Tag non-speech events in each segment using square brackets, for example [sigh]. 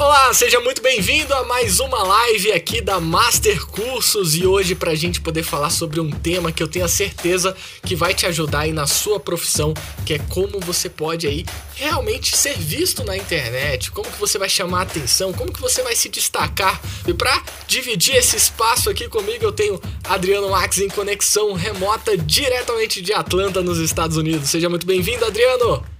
Olá, seja muito bem-vindo a mais uma live aqui da Master Cursos e hoje para a gente poder falar sobre um tema que eu tenho a certeza que vai te ajudar aí na sua profissão, que é como você pode aí realmente ser visto na internet, como que você vai chamar atenção, como que você vai se destacar. E para dividir esse espaço aqui comigo, eu tenho Adriano Max em conexão remota diretamente de Atlanta, nos Estados Unidos. Seja muito bem-vindo, Adriano.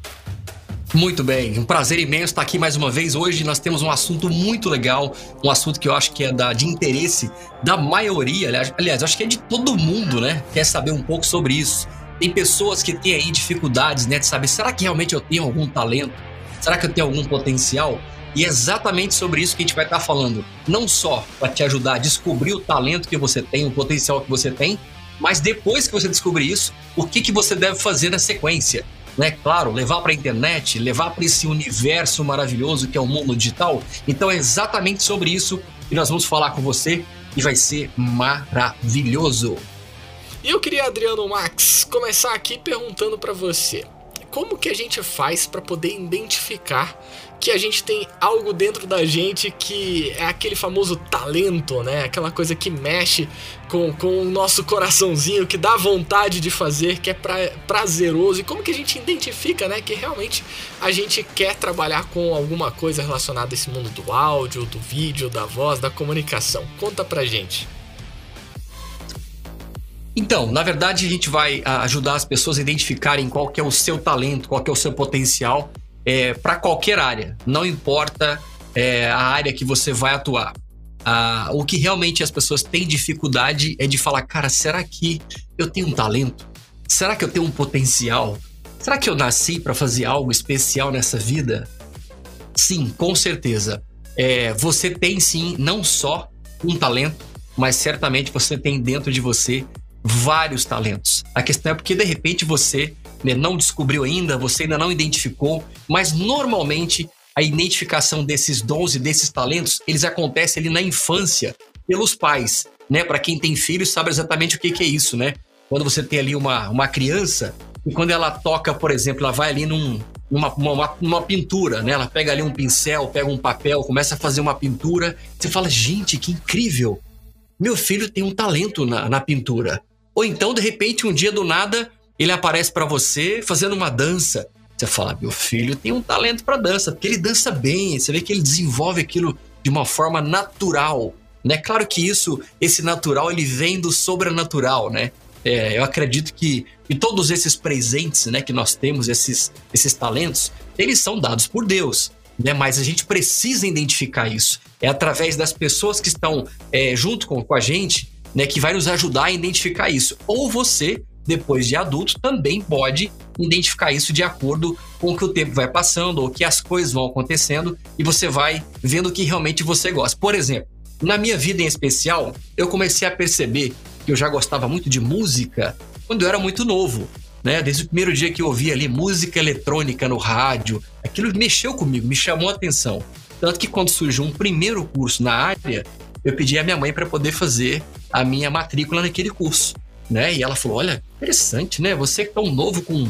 Muito bem, um prazer imenso estar aqui mais uma vez. Hoje nós temos um assunto muito legal, um assunto que eu acho que é da, de interesse da maioria, aliás, aliás, acho que é de todo mundo, né? Quer saber um pouco sobre isso. Tem pessoas que têm aí dificuldades, né, de saber, será que realmente eu tenho algum talento? Será que eu tenho algum potencial? E é exatamente sobre isso que a gente vai estar falando. Não só para te ajudar a descobrir o talento que você tem, o potencial que você tem, mas depois que você descobrir isso, o que, que você deve fazer na sequência né? Claro, levar para a internet, levar para esse universo maravilhoso que é o mundo digital. Então é exatamente sobre isso que nós vamos falar com você e vai ser maravilhoso. E eu queria, Adriano Max, começar aqui perguntando para você como que a gente faz para poder identificar que a gente tem algo dentro da gente que é aquele famoso talento, né? Aquela coisa que mexe com, com o nosso coraçãozinho, que dá vontade de fazer, que é pra, prazeroso. E como que a gente identifica, né? Que realmente a gente quer trabalhar com alguma coisa relacionada a esse mundo do áudio, do vídeo, da voz, da comunicação. Conta pra gente. Então, na verdade, a gente vai ah, ajudar as pessoas a identificarem qual que é o seu talento, qual que é o seu potencial é, para qualquer área. Não importa é, a área que você vai atuar. Ah, o que realmente as pessoas têm dificuldade é de falar, cara, será que eu tenho um talento? Será que eu tenho um potencial? Será que eu nasci para fazer algo especial nessa vida? Sim, com certeza. É, você tem sim não só um talento, mas certamente você tem dentro de você vários talentos. A questão é porque de repente você né, não descobriu ainda, você ainda não identificou, mas normalmente a identificação desses dons e desses talentos, eles acontecem ali na infância pelos pais, né? Para quem tem filhos sabe exatamente o que, que é isso, né? Quando você tem ali uma, uma criança e quando ela toca, por exemplo, ela vai ali num, numa uma, uma, pintura, né? Ela pega ali um pincel, pega um papel, começa a fazer uma pintura. Você fala, gente, que incrível! Meu filho tem um talento na, na pintura. Ou então, de repente, um dia do nada, ele aparece para você fazendo uma dança. Você fala, meu filho tem um talento para dança, porque ele dança bem, você vê que ele desenvolve aquilo de uma forma natural, né? Claro que isso, esse natural, ele vem do sobrenatural, né? É, eu acredito que, que todos esses presentes, né, que nós temos, esses, esses talentos, eles são dados por Deus, né? Mas a gente precisa identificar isso. É através das pessoas que estão é, junto com, com a gente né, que vai nos ajudar a identificar isso. Ou você, depois de adulto, também pode identificar isso de acordo com o que o tempo vai passando ou que as coisas vão acontecendo e você vai vendo o que realmente você gosta. Por exemplo, na minha vida em especial, eu comecei a perceber que eu já gostava muito de música quando eu era muito novo. Né? Desde o primeiro dia que eu ouvi ali música eletrônica no rádio, aquilo mexeu comigo, me chamou a atenção. Tanto que quando surgiu um primeiro curso na área, eu pedi à minha mãe para poder fazer a minha matrícula naquele curso, né? E ela falou: "Olha, interessante, né? Você é tão novo com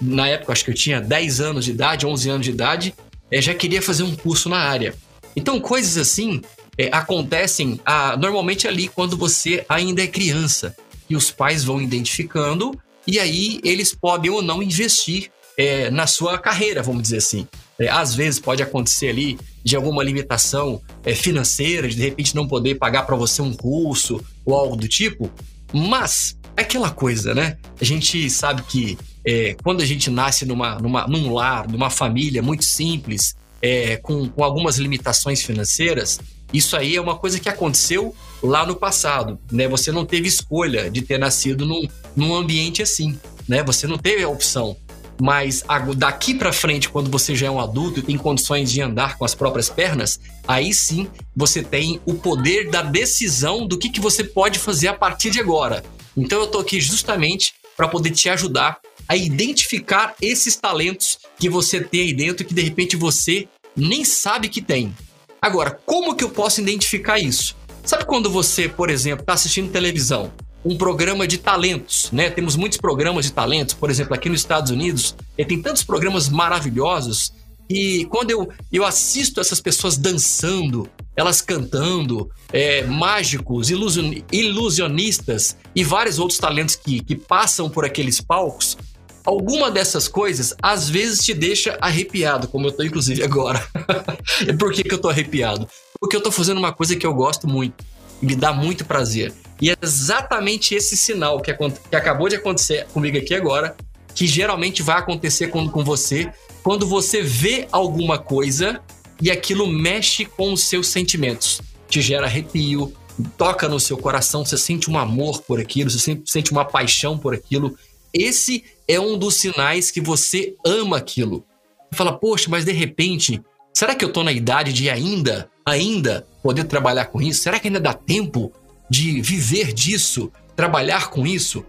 na época acho que eu tinha 10 anos de idade, 11 anos de idade, é, já queria fazer um curso na área. Então, coisas assim é, acontecem ah, normalmente ali quando você ainda é criança e os pais vão identificando e aí eles podem ou não investir é, na sua carreira, vamos dizer assim. É, às vezes pode acontecer ali de alguma limitação é, financeira, de de repente não poder pagar para você um curso ou algo do tipo, mas é aquela coisa, né? A gente sabe que é, quando a gente nasce numa, numa, num lar, numa família muito simples, é, com, com algumas limitações financeiras, isso aí é uma coisa que aconteceu lá no passado, né? Você não teve escolha de ter nascido num, num ambiente assim, né? Você não teve a opção. Mas daqui para frente, quando você já é um adulto e tem condições de andar com as próprias pernas, aí sim você tem o poder da decisão do que, que você pode fazer a partir de agora. Então eu tô aqui justamente para poder te ajudar a identificar esses talentos que você tem aí dentro que de repente você nem sabe que tem. Agora, como que eu posso identificar isso? Sabe quando você, por exemplo, está assistindo televisão um programa de talentos, né? Temos muitos programas de talentos, por exemplo, aqui nos Estados Unidos, tem tantos programas maravilhosos E quando eu, eu assisto essas pessoas dançando, elas cantando, é, mágicos, ilusion, ilusionistas e vários outros talentos que, que passam por aqueles palcos, alguma dessas coisas às vezes te deixa arrepiado, como eu tô inclusive agora. [laughs] e por que, que eu tô arrepiado? Porque eu tô fazendo uma coisa que eu gosto muito me dá muito prazer. E é exatamente esse sinal que, que acabou de acontecer comigo aqui agora, que geralmente vai acontecer com, você quando você vê alguma coisa e aquilo mexe com os seus sentimentos. Te gera arrepio, toca no seu coração, você sente um amor por aquilo, você sente uma paixão por aquilo. Esse é um dos sinais que você ama aquilo. Fala, poxa, mas de repente, será que eu tô na idade de ainda, ainda poder trabalhar com isso? Será que ainda dá tempo de viver disso, trabalhar com isso?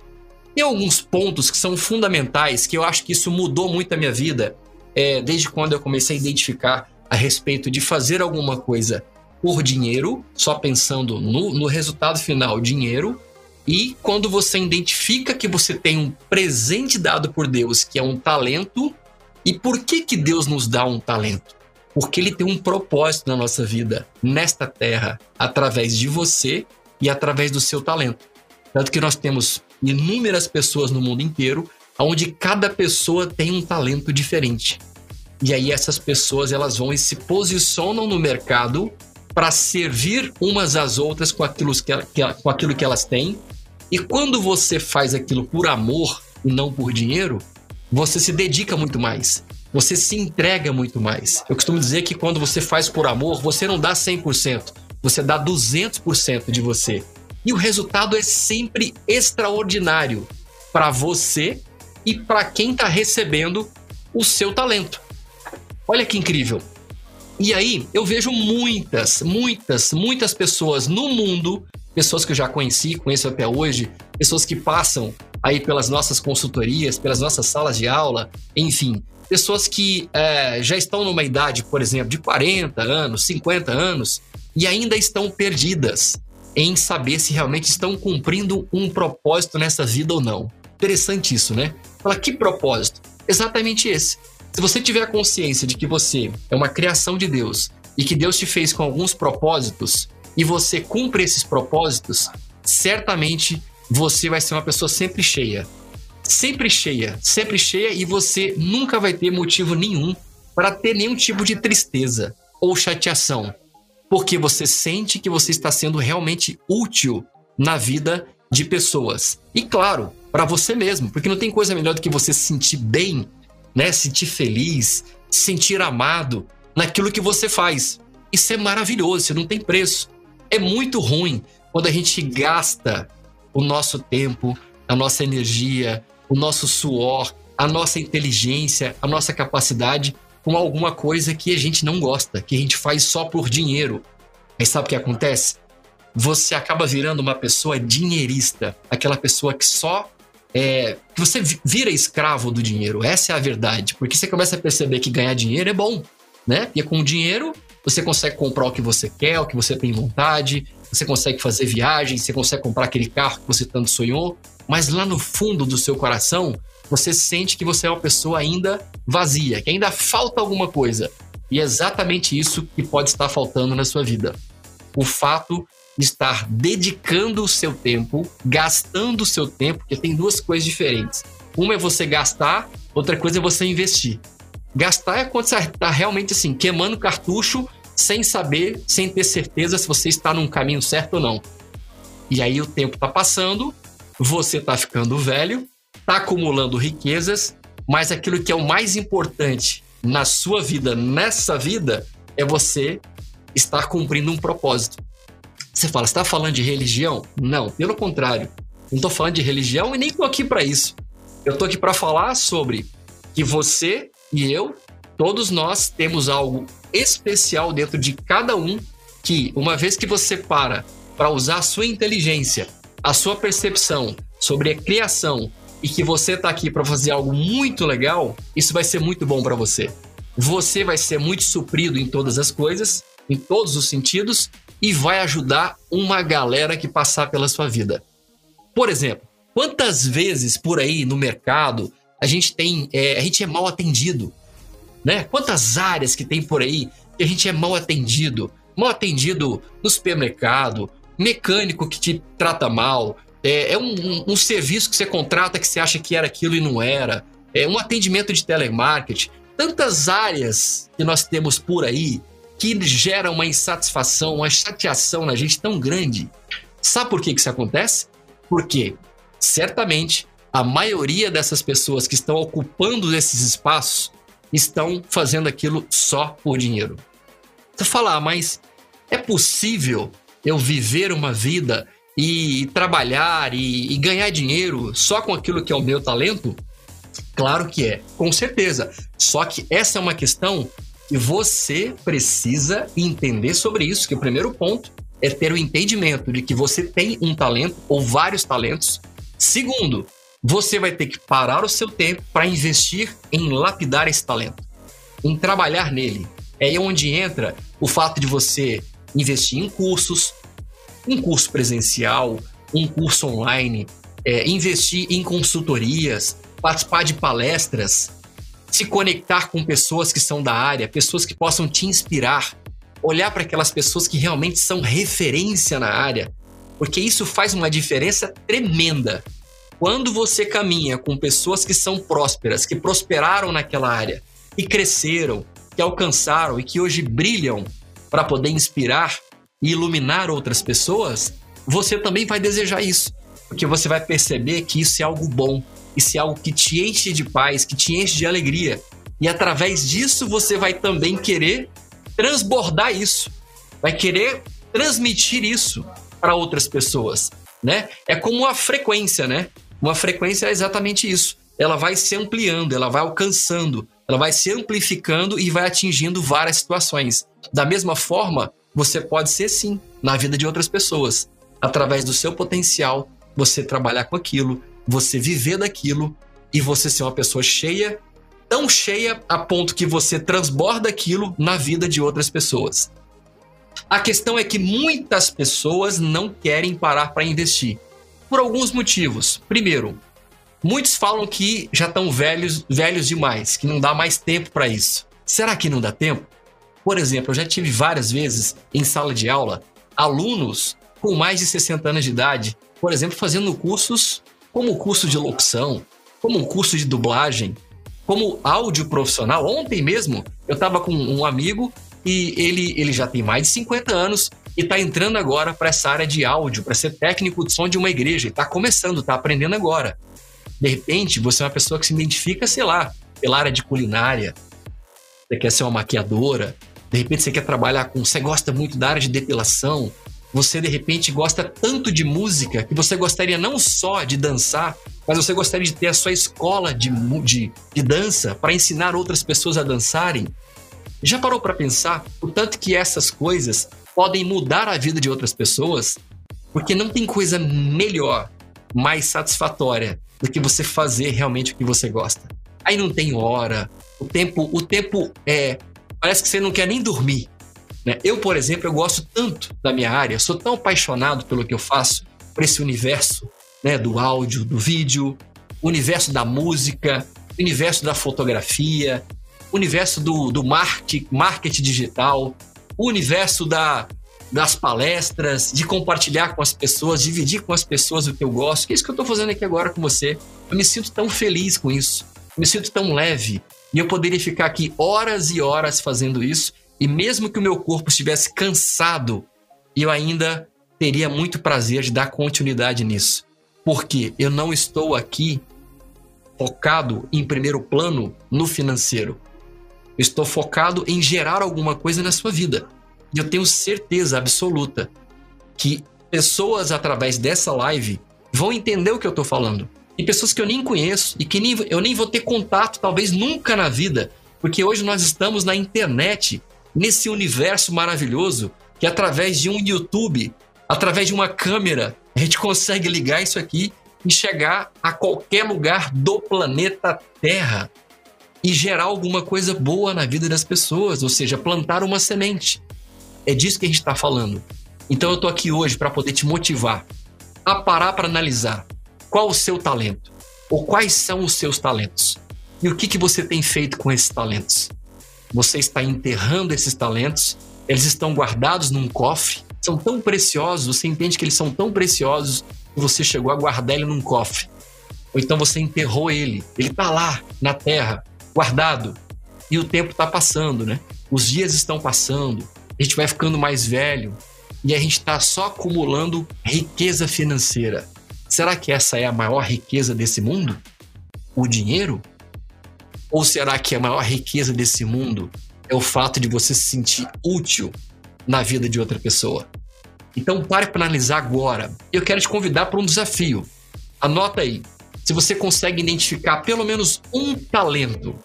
Tem alguns pontos que são fundamentais que eu acho que isso mudou muito a minha vida é, desde quando eu comecei a identificar a respeito de fazer alguma coisa por dinheiro, só pensando no, no resultado final, dinheiro, e quando você identifica que você tem um presente dado por Deus, que é um talento, e por que que Deus nos dá um talento? Porque ele tem um propósito na nossa vida, nesta terra, através de você e através do seu talento. Tanto que nós temos inúmeras pessoas no mundo inteiro, onde cada pessoa tem um talento diferente. E aí essas pessoas elas vão e se posicionam no mercado para servir umas às outras com aquilo que, com aquilo que elas têm. E quando você faz aquilo por amor e não por dinheiro, você se dedica muito mais. Você se entrega muito mais. Eu costumo dizer que quando você faz por amor, você não dá 100%, você dá 200% de você. E o resultado é sempre extraordinário para você e para quem está recebendo o seu talento. Olha que incrível. E aí eu vejo muitas, muitas, muitas pessoas no mundo, pessoas que eu já conheci, conheço até hoje, pessoas que passam aí pelas nossas consultorias, pelas nossas salas de aula, enfim, pessoas que é, já estão numa idade, por exemplo, de 40 anos, 50 anos e ainda estão perdidas em saber se realmente estão cumprindo um propósito nessa vida ou não. Interessante isso, né? Fala, que propósito? Exatamente esse se você tiver a consciência de que você é uma criação de Deus e que Deus te fez com alguns propósitos e você cumpre esses propósitos, certamente você vai ser uma pessoa sempre cheia. Sempre cheia, sempre cheia e você nunca vai ter motivo nenhum para ter nenhum tipo de tristeza ou chateação, porque você sente que você está sendo realmente útil na vida de pessoas. E claro, para você mesmo, porque não tem coisa melhor do que você se sentir bem né? Sentir feliz, sentir amado naquilo que você faz. Isso é maravilhoso, isso não tem preço. É muito ruim quando a gente gasta o nosso tempo, a nossa energia, o nosso suor, a nossa inteligência, a nossa capacidade com alguma coisa que a gente não gosta, que a gente faz só por dinheiro. Mas sabe o que acontece? Você acaba virando uma pessoa dinheirista, aquela pessoa que só é, você vira escravo do dinheiro. Essa é a verdade. Porque você começa a perceber que ganhar dinheiro é bom, né? E com o dinheiro você consegue comprar o que você quer, o que você tem vontade, você consegue fazer viagens, você consegue comprar aquele carro que você tanto sonhou, mas lá no fundo do seu coração, você sente que você é uma pessoa ainda vazia, que ainda falta alguma coisa. E é exatamente isso que pode estar faltando na sua vida. O fato estar dedicando o seu tempo, gastando o seu tempo, porque tem duas coisas diferentes. Uma é você gastar, outra coisa é você investir. Gastar é quando você está realmente assim, queimando cartucho sem saber, sem ter certeza se você está num caminho certo ou não. E aí o tempo está passando, você está ficando velho, está acumulando riquezas, mas aquilo que é o mais importante na sua vida, nessa vida, é você estar cumprindo um propósito. Você fala, está falando de religião? Não, pelo contrário. Não estou falando de religião e nem estou aqui para isso. Eu estou aqui para falar sobre que você e eu, todos nós, temos algo especial dentro de cada um que, uma vez que você para para usar a sua inteligência, a sua percepção sobre a criação e que você está aqui para fazer algo muito legal, isso vai ser muito bom para você. Você vai ser muito suprido em todas as coisas, em todos os sentidos, e vai ajudar uma galera que passar pela sua vida. Por exemplo, quantas vezes por aí no mercado a gente tem, é, a gente é mal atendido, né? Quantas áreas que tem por aí que a gente é mal atendido, mal atendido no supermercado, mecânico que te trata mal, é, é um, um, um, serviço que você contrata que você acha que era aquilo e não era, é um atendimento de telemarketing, tantas áreas que nós temos por aí que geram uma insatisfação, uma chateação na gente tão grande. Sabe por que, que isso acontece? Porque certamente a maioria dessas pessoas que estão ocupando esses espaços estão fazendo aquilo só por dinheiro. Você fala, ah, mas é possível eu viver uma vida e trabalhar e, e ganhar dinheiro só com aquilo que é o meu talento? Claro que é, com certeza. Só que essa é uma questão que você precisa entender sobre isso, que o primeiro ponto é ter o entendimento de que você tem um talento ou vários talentos. Segundo, você vai ter que parar o seu tempo para investir em lapidar esse talento, em trabalhar nele. É aí onde entra o fato de você investir em cursos, um curso presencial, um curso online, é, investir em consultorias, participar de palestras, se conectar com pessoas que são da área, pessoas que possam te inspirar, olhar para aquelas pessoas que realmente são referência na área, porque isso faz uma diferença tremenda. Quando você caminha com pessoas que são prósperas, que prosperaram naquela área, e cresceram, que alcançaram e que hoje brilham para poder inspirar e iluminar outras pessoas, você também vai desejar isso, porque você vai perceber que isso é algo bom, isso é algo que te enche de paz, que te enche de alegria. E através disso você vai também querer transbordar isso, vai querer transmitir isso para outras pessoas, né? É como uma frequência, né? Uma frequência é exatamente isso. Ela vai se ampliando, ela vai alcançando, ela vai se amplificando e vai atingindo várias situações. Da mesma forma, você pode ser sim na vida de outras pessoas, através do seu potencial, você trabalhar com aquilo, você viver daquilo e você ser uma pessoa cheia, tão cheia a ponto que você transborda aquilo na vida de outras pessoas. A questão é que muitas pessoas não querem parar para investir. Por alguns motivos. Primeiro, muitos falam que já estão velhos, velhos demais, que não dá mais tempo para isso. Será que não dá tempo? Por exemplo, eu já tive várias vezes em sala de aula alunos com mais de 60 anos de idade, por exemplo, fazendo cursos como o curso de locução, como o curso de dublagem, como áudio profissional. Ontem mesmo eu estava com um amigo e ele, ele já tem mais de 50 anos e está entrando agora para essa área de áudio, para ser técnico de som de uma igreja. Está começando, está aprendendo agora. De repente, você é uma pessoa que se identifica, sei lá, pela área de culinária, você quer ser uma maquiadora, de repente você quer trabalhar com. Você gosta muito da área de depilação. Você de repente gosta tanto de música que você gostaria não só de dançar, mas você gostaria de ter a sua escola de, de, de dança para ensinar outras pessoas a dançarem. Já parou para pensar o tanto que essas coisas podem mudar a vida de outras pessoas? Porque não tem coisa melhor, mais satisfatória do que você fazer realmente o que você gosta. Aí não tem hora, o tempo, o tempo é parece que você não quer nem dormir. Né? Eu, por exemplo, eu gosto tanto da minha área, sou tão apaixonado pelo que eu faço, por esse universo né, do áudio, do vídeo, universo da música, universo da fotografia, universo do, do marketing, marketing digital, universo da, das palestras, de compartilhar com as pessoas, dividir com as pessoas o que eu gosto, que é isso que eu estou fazendo aqui agora com você. Eu me sinto tão feliz com isso, eu me sinto tão leve, e eu poderia ficar aqui horas e horas fazendo isso, e mesmo que o meu corpo estivesse cansado, eu ainda teria muito prazer de dar continuidade nisso. Porque eu não estou aqui focado em primeiro plano no financeiro. Eu estou focado em gerar alguma coisa na sua vida. E eu tenho certeza absoluta que pessoas através dessa live vão entender o que eu estou falando e pessoas que eu nem conheço e que nem, eu nem vou ter contato, talvez nunca na vida, porque hoje nós estamos na internet, nesse universo maravilhoso, que através de um YouTube, através de uma câmera, a gente consegue ligar isso aqui e chegar a qualquer lugar do planeta Terra e gerar alguma coisa boa na vida das pessoas, ou seja, plantar uma semente. É disso que a gente está falando. Então eu estou aqui hoje para poder te motivar a parar para analisar qual o seu talento? Ou quais são os seus talentos? E o que, que você tem feito com esses talentos? você está enterrando esses talentos, eles estão guardados num cofre, são tão preciosos, você entende que eles são tão preciosos que você chegou a guardar ele num cofre. Ou então você enterrou ele, ele está lá na terra, guardado, e o tempo está passando, né? Os dias estão passando, a gente vai ficando mais velho e a gente está só acumulando riqueza financeira. Será que essa é a maior riqueza desse mundo? O dinheiro? Ou será que a maior riqueza desse mundo é o fato de você se sentir útil na vida de outra pessoa? Então pare para analisar agora. Eu quero te convidar para um desafio. Anota aí. Se você consegue identificar pelo menos um talento,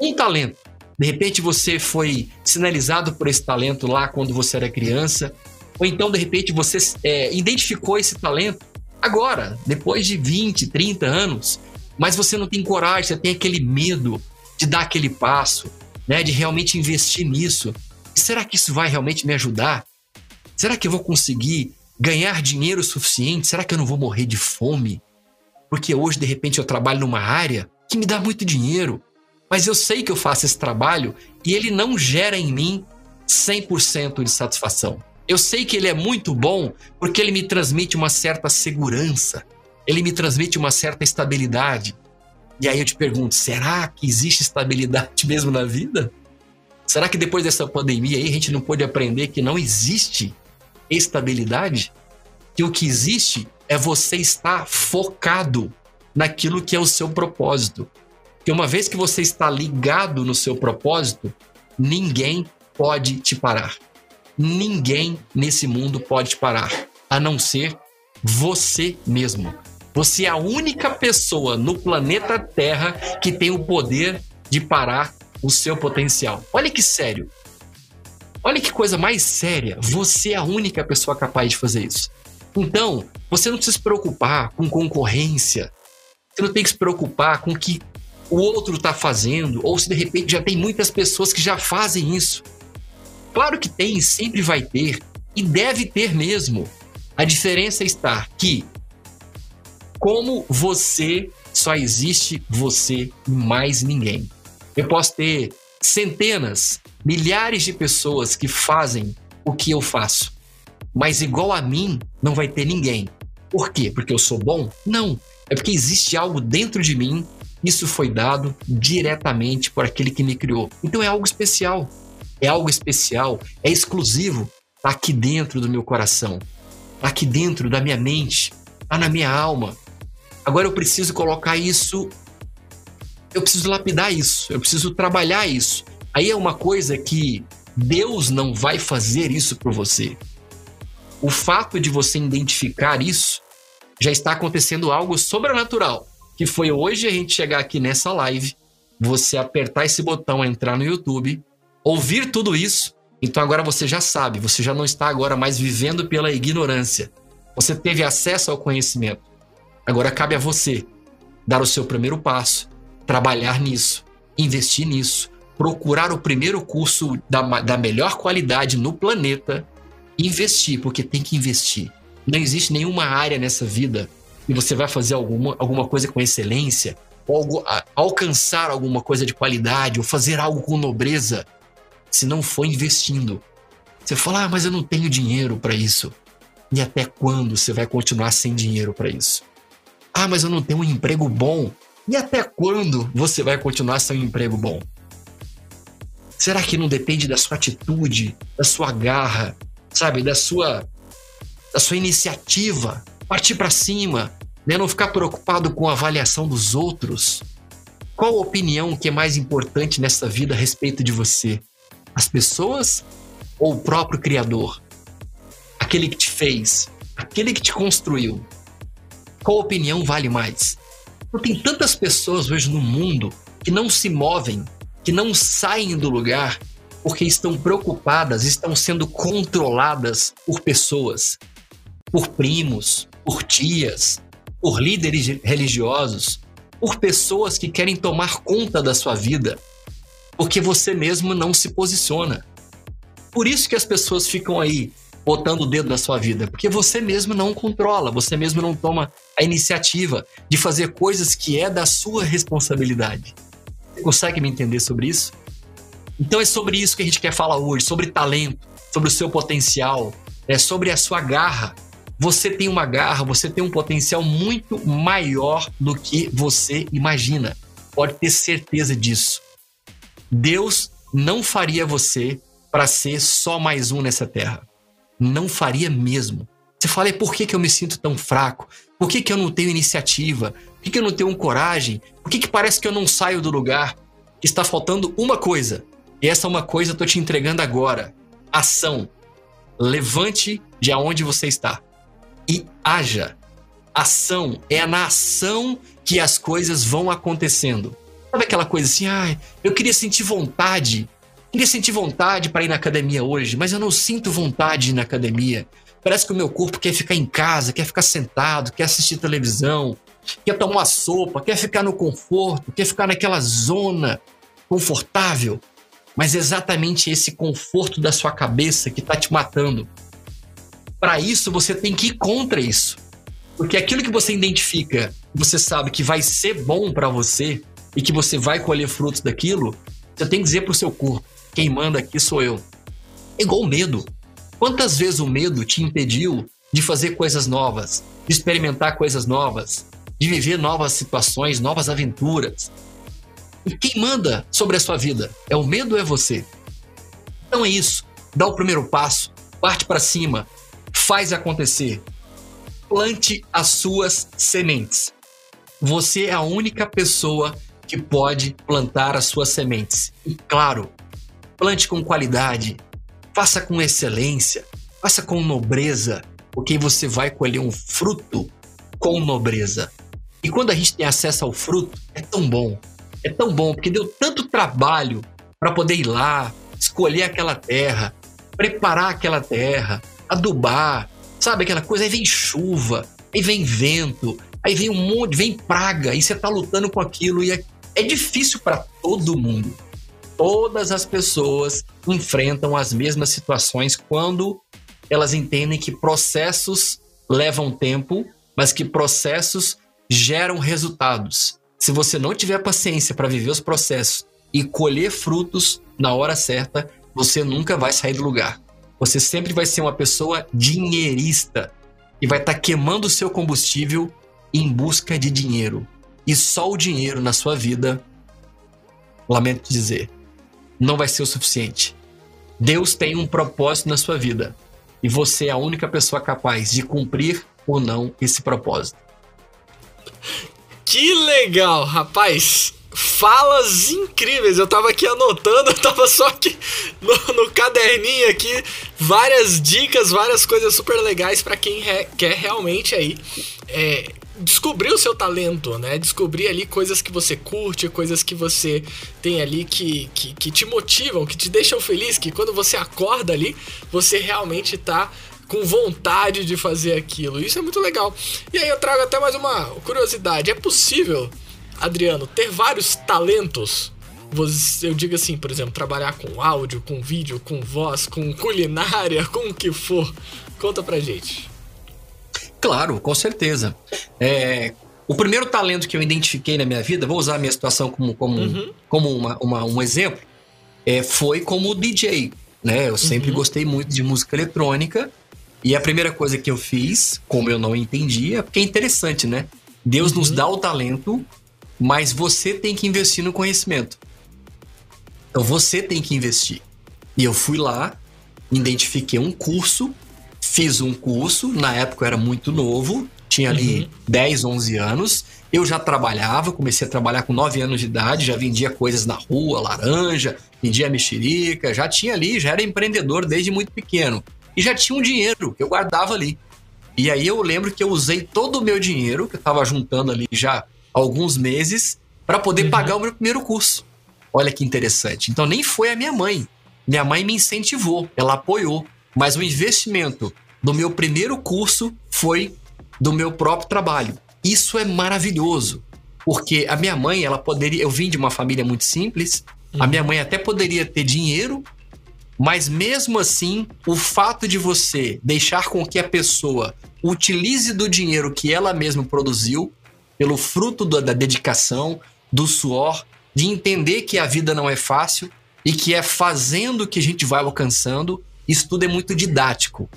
um talento. De repente você foi sinalizado por esse talento lá quando você era criança, ou então de repente você é, identificou esse talento agora, depois de 20, 30 anos, mas você não tem coragem, você tem aquele medo de dar aquele passo, né, de realmente investir nisso. E será que isso vai realmente me ajudar? Será que eu vou conseguir ganhar dinheiro suficiente? Será que eu não vou morrer de fome? Porque hoje, de repente, eu trabalho numa área que me dá muito dinheiro, mas eu sei que eu faço esse trabalho e ele não gera em mim 100% de satisfação. Eu sei que ele é muito bom porque ele me transmite uma certa segurança, ele me transmite uma certa estabilidade. E aí eu te pergunto, será que existe estabilidade [laughs] mesmo na vida? Será que depois dessa pandemia aí a gente não pôde aprender que não existe estabilidade? Que o que existe é você estar focado naquilo que é o seu propósito. Que uma vez que você está ligado no seu propósito, ninguém pode te parar. Ninguém nesse mundo pode parar, a não ser você mesmo. Você é a única pessoa no planeta Terra que tem o poder de parar o seu potencial. Olha que sério. Olha que coisa mais séria. Você é a única pessoa capaz de fazer isso. Então, você não precisa se preocupar com concorrência. Você não tem que se preocupar com o que o outro está fazendo, ou se de repente já tem muitas pessoas que já fazem isso. Claro que tem, sempre vai ter, e deve ter mesmo. A diferença está que, como você, só existe você e mais ninguém. Eu posso ter centenas, milhares de pessoas que fazem o que eu faço, mas igual a mim não vai ter ninguém. Por quê? Porque eu sou bom? Não. É porque existe algo dentro de mim. Isso foi dado diretamente por aquele que me criou. Então é algo especial é algo especial, é exclusivo, tá aqui dentro do meu coração, tá aqui dentro da minha mente, tá na minha alma. Agora eu preciso colocar isso, eu preciso lapidar isso, eu preciso trabalhar isso. Aí é uma coisa que Deus não vai fazer isso por você. O fato de você identificar isso já está acontecendo algo sobrenatural, que foi hoje a gente chegar aqui nessa live, você apertar esse botão, entrar no YouTube ouvir tudo isso, então agora você já sabe, você já não está agora mais vivendo pela ignorância. Você teve acesso ao conhecimento. Agora cabe a você dar o seu primeiro passo, trabalhar nisso, investir nisso, procurar o primeiro curso da, da melhor qualidade no planeta, investir, porque tem que investir. Não existe nenhuma área nessa vida que você vai fazer alguma, alguma coisa com excelência, ou alcançar alguma coisa de qualidade, ou fazer algo com nobreza se não for investindo. Você fala, ah, mas eu não tenho dinheiro para isso. E até quando você vai continuar sem dinheiro para isso? Ah, mas eu não tenho um emprego bom. E até quando você vai continuar sem um emprego bom? Será que não depende da sua atitude, da sua garra, sabe, da sua da sua iniciativa, partir para cima, né? não ficar preocupado com a avaliação dos outros? Qual a opinião que é mais importante nessa vida a respeito de você? As pessoas ou o próprio Criador? Aquele que te fez, aquele que te construiu. Qual opinião vale mais? Porque tem tantas pessoas hoje no mundo que não se movem, que não saem do lugar porque estão preocupadas, estão sendo controladas por pessoas, por primos, por tias, por líderes religiosos, por pessoas que querem tomar conta da sua vida, porque você mesmo não se posiciona. Por isso que as pessoas ficam aí botando o dedo na sua vida, porque você mesmo não controla, você mesmo não toma a iniciativa de fazer coisas que é da sua responsabilidade. Você consegue me entender sobre isso? Então é sobre isso que a gente quer falar hoje, sobre talento, sobre o seu potencial, é sobre a sua garra. Você tem uma garra, você tem um potencial muito maior do que você imagina. Pode ter certeza disso. Deus não faria você para ser só mais um nessa terra. Não faria mesmo. Você fala, e por que, que eu me sinto tão fraco? Por que, que eu não tenho iniciativa? Por que, que eu não tenho coragem? Por que, que parece que eu não saio do lugar? Está faltando uma coisa. E essa uma coisa eu estou te entregando agora. Ação. Levante de onde você está e haja. Ação. É na ação que as coisas vão acontecendo. Sabe aquela coisa assim, ah, eu queria sentir vontade. Queria sentir vontade para ir na academia hoje, mas eu não sinto vontade na academia. Parece que o meu corpo quer ficar em casa, quer ficar sentado, quer assistir televisão, quer tomar uma sopa, quer ficar no conforto, quer ficar naquela zona confortável. Mas é exatamente esse conforto da sua cabeça que está te matando. Para isso, você tem que ir contra isso. Porque aquilo que você identifica, você sabe que vai ser bom para você e que você vai colher frutos daquilo, você tem que dizer para o seu corpo: quem manda aqui sou eu. É igual o medo. Quantas vezes o medo te impediu de fazer coisas novas, de experimentar coisas novas, de viver novas situações, novas aventuras? E quem manda sobre a sua vida? É o medo ou é você? Então é isso. Dá o primeiro passo, parte para cima, faz acontecer. Plante as suas sementes. Você é a única pessoa que pode plantar as suas sementes. E claro, plante com qualidade, faça com excelência, faça com nobreza, porque você vai colher um fruto com nobreza. E quando a gente tem acesso ao fruto, é tão bom. É tão bom, porque deu tanto trabalho para poder ir lá, escolher aquela terra, preparar aquela terra, adubar, sabe aquela coisa? Aí vem chuva, aí vem vento, aí vem um monte, vem praga, e você tá lutando com aquilo e é, é difícil para todo mundo todas as pessoas enfrentam as mesmas situações quando elas entendem que processos levam tempo, mas que processos geram resultados. Se você não tiver paciência para viver os processos e colher frutos na hora certa, você nunca vai sair do lugar. Você sempre vai ser uma pessoa dinheirista e vai estar tá queimando o seu combustível em busca de dinheiro. E só o dinheiro na sua vida, lamento dizer, não vai ser o suficiente. Deus tem um propósito na sua vida e você é a única pessoa capaz de cumprir ou não esse propósito. Que legal, rapaz! Falas incríveis. Eu tava aqui anotando, [laughs] eu tava só aqui no, no caderninho aqui, várias dicas, várias coisas super legais para quem re, quer realmente aí é, descobrir o seu talento, né? Descobrir ali coisas que você curte, coisas que você tem ali que, que, que te motivam, que te deixam feliz, que quando você acorda ali, você realmente tá com vontade de fazer aquilo. Isso é muito legal. E aí eu trago até mais uma curiosidade. É possível, Adriano, ter vários talentos? Eu digo assim, por exemplo, trabalhar com áudio, com vídeo, com voz, com culinária, [laughs] com o que for. Conta pra gente. Claro, com certeza. É, o primeiro talento que eu identifiquei na minha vida, vou usar a minha situação como, como, uhum. como uma, uma, um exemplo, é, foi como DJ. Né? Eu sempre uhum. gostei muito de música eletrônica. E a primeira coisa que eu fiz, como eu não entendia, porque é interessante, né? Deus uhum. nos dá o talento, mas você tem que investir no conhecimento. Então você tem que investir. E eu fui lá, identifiquei um curso Fiz um curso, na época eu era muito novo, tinha ali uhum. 10, 11 anos. Eu já trabalhava, comecei a trabalhar com 9 anos de idade, já vendia coisas na rua, laranja, vendia mexerica, já tinha ali, já era empreendedor desde muito pequeno. E já tinha um dinheiro que eu guardava ali. E aí eu lembro que eu usei todo o meu dinheiro, que eu estava juntando ali já alguns meses, para poder uhum. pagar o meu primeiro curso. Olha que interessante. Então nem foi a minha mãe. Minha mãe me incentivou, ela apoiou. Mas o investimento do meu primeiro curso foi do meu próprio trabalho. Isso é maravilhoso, porque a minha mãe, ela poderia, eu vim de uma família muito simples, a minha mãe até poderia ter dinheiro, mas mesmo assim, o fato de você deixar com que a pessoa utilize do dinheiro que ela mesma produziu, pelo fruto da dedicação, do suor, de entender que a vida não é fácil e que é fazendo que a gente vai alcançando. Isso tudo é muito didático.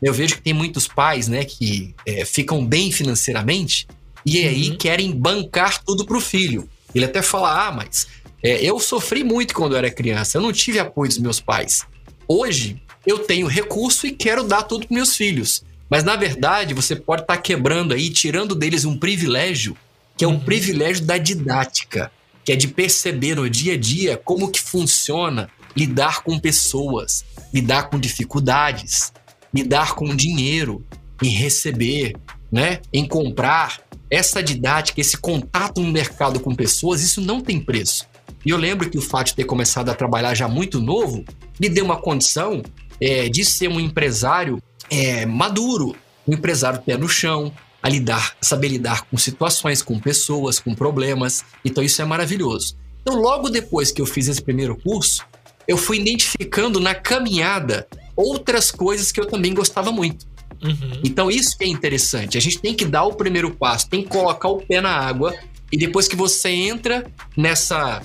Eu vejo que tem muitos pais, né, que é, ficam bem financeiramente e aí uhum. querem bancar tudo pro filho. Ele até fala: ah, mas é, eu sofri muito quando eu era criança, eu não tive apoio dos meus pais. Hoje eu tenho recurso e quero dar tudo para meus filhos. Mas na verdade você pode estar tá quebrando aí, tirando deles um privilégio, que é o uhum. privilégio da didática, que é de perceber no dia a dia como que funciona lidar com pessoas, lidar com dificuldades, lidar com dinheiro, em receber, né, em comprar. Essa didática, esse contato no mercado com pessoas, isso não tem preço. E eu lembro que o fato de ter começado a trabalhar já muito novo me deu uma condição é, de ser um empresário é, maduro, um empresário pé no chão, a lidar, saber lidar com situações, com pessoas, com problemas. Então isso é maravilhoso. Então logo depois que eu fiz esse primeiro curso, eu fui identificando na caminhada outras coisas que eu também gostava muito. Uhum. Então isso que é interessante. A gente tem que dar o primeiro passo, tem que colocar o pé na água e depois que você entra nessa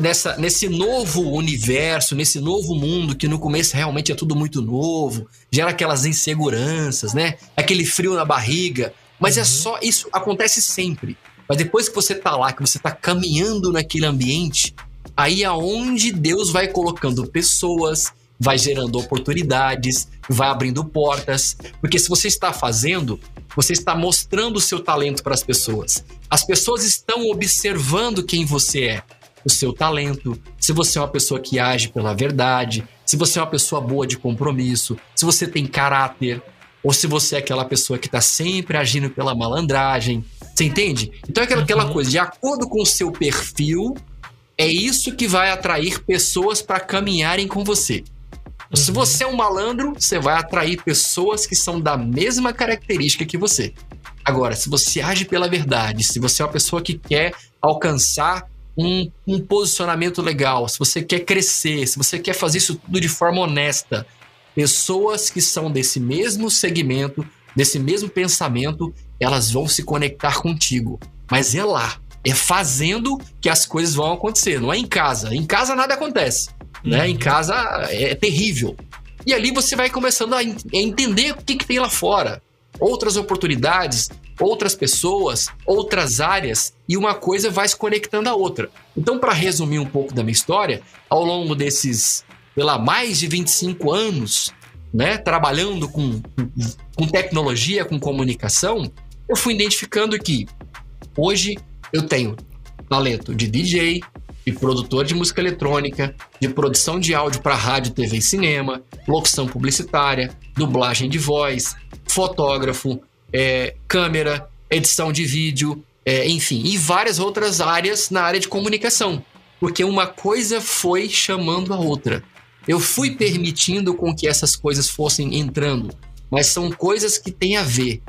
nessa, nesse novo universo, nesse novo mundo que no começo realmente é tudo muito novo, gera aquelas inseguranças, né? Aquele frio na barriga. Mas é uhum. é só isso acontece sempre. Mas depois que você tá lá, que você tá caminhando naquele ambiente, aí é onde Deus vai colocando pessoas, vai gerando oportunidades, vai abrindo portas. Porque se você está fazendo, você está mostrando o seu talento para as pessoas. As pessoas estão observando quem você é o seu talento, se você é uma pessoa que age pela verdade, se você é uma pessoa boa de compromisso, se você tem caráter, ou se você é aquela pessoa que está sempre agindo pela malandragem. Você entende? Então é aquela, aquela uhum. coisa, de acordo com o seu perfil, é isso que vai atrair pessoas para caminharem com você. Uhum. Se você é um malandro, você vai atrair pessoas que são da mesma característica que você. Agora, se você age pela verdade, se você é uma pessoa que quer alcançar um, um posicionamento legal, se você quer crescer, se você quer fazer isso tudo de forma honesta, pessoas que são desse mesmo segmento, desse mesmo pensamento, elas vão se conectar contigo. Mas é lá, é fazendo que as coisas vão acontecer, não é em casa. Em casa nada acontece, uhum. né? Em casa é terrível. E ali você vai começando a entender o que, que tem lá fora, outras oportunidades, outras pessoas, outras áreas e uma coisa vai se conectando à outra. Então, para resumir um pouco da minha história, ao longo desses, pela mais de 25 anos, né, trabalhando com, com tecnologia, com comunicação, eu fui identificando que hoje eu tenho talento de DJ, de produtor de música eletrônica, de produção de áudio para rádio, TV e cinema, locução publicitária, dublagem de voz, fotógrafo, é, câmera, edição de vídeo, é, enfim, e várias outras áreas na área de comunicação. Porque uma coisa foi chamando a outra. Eu fui permitindo com que essas coisas fossem entrando, mas são coisas que têm a ver.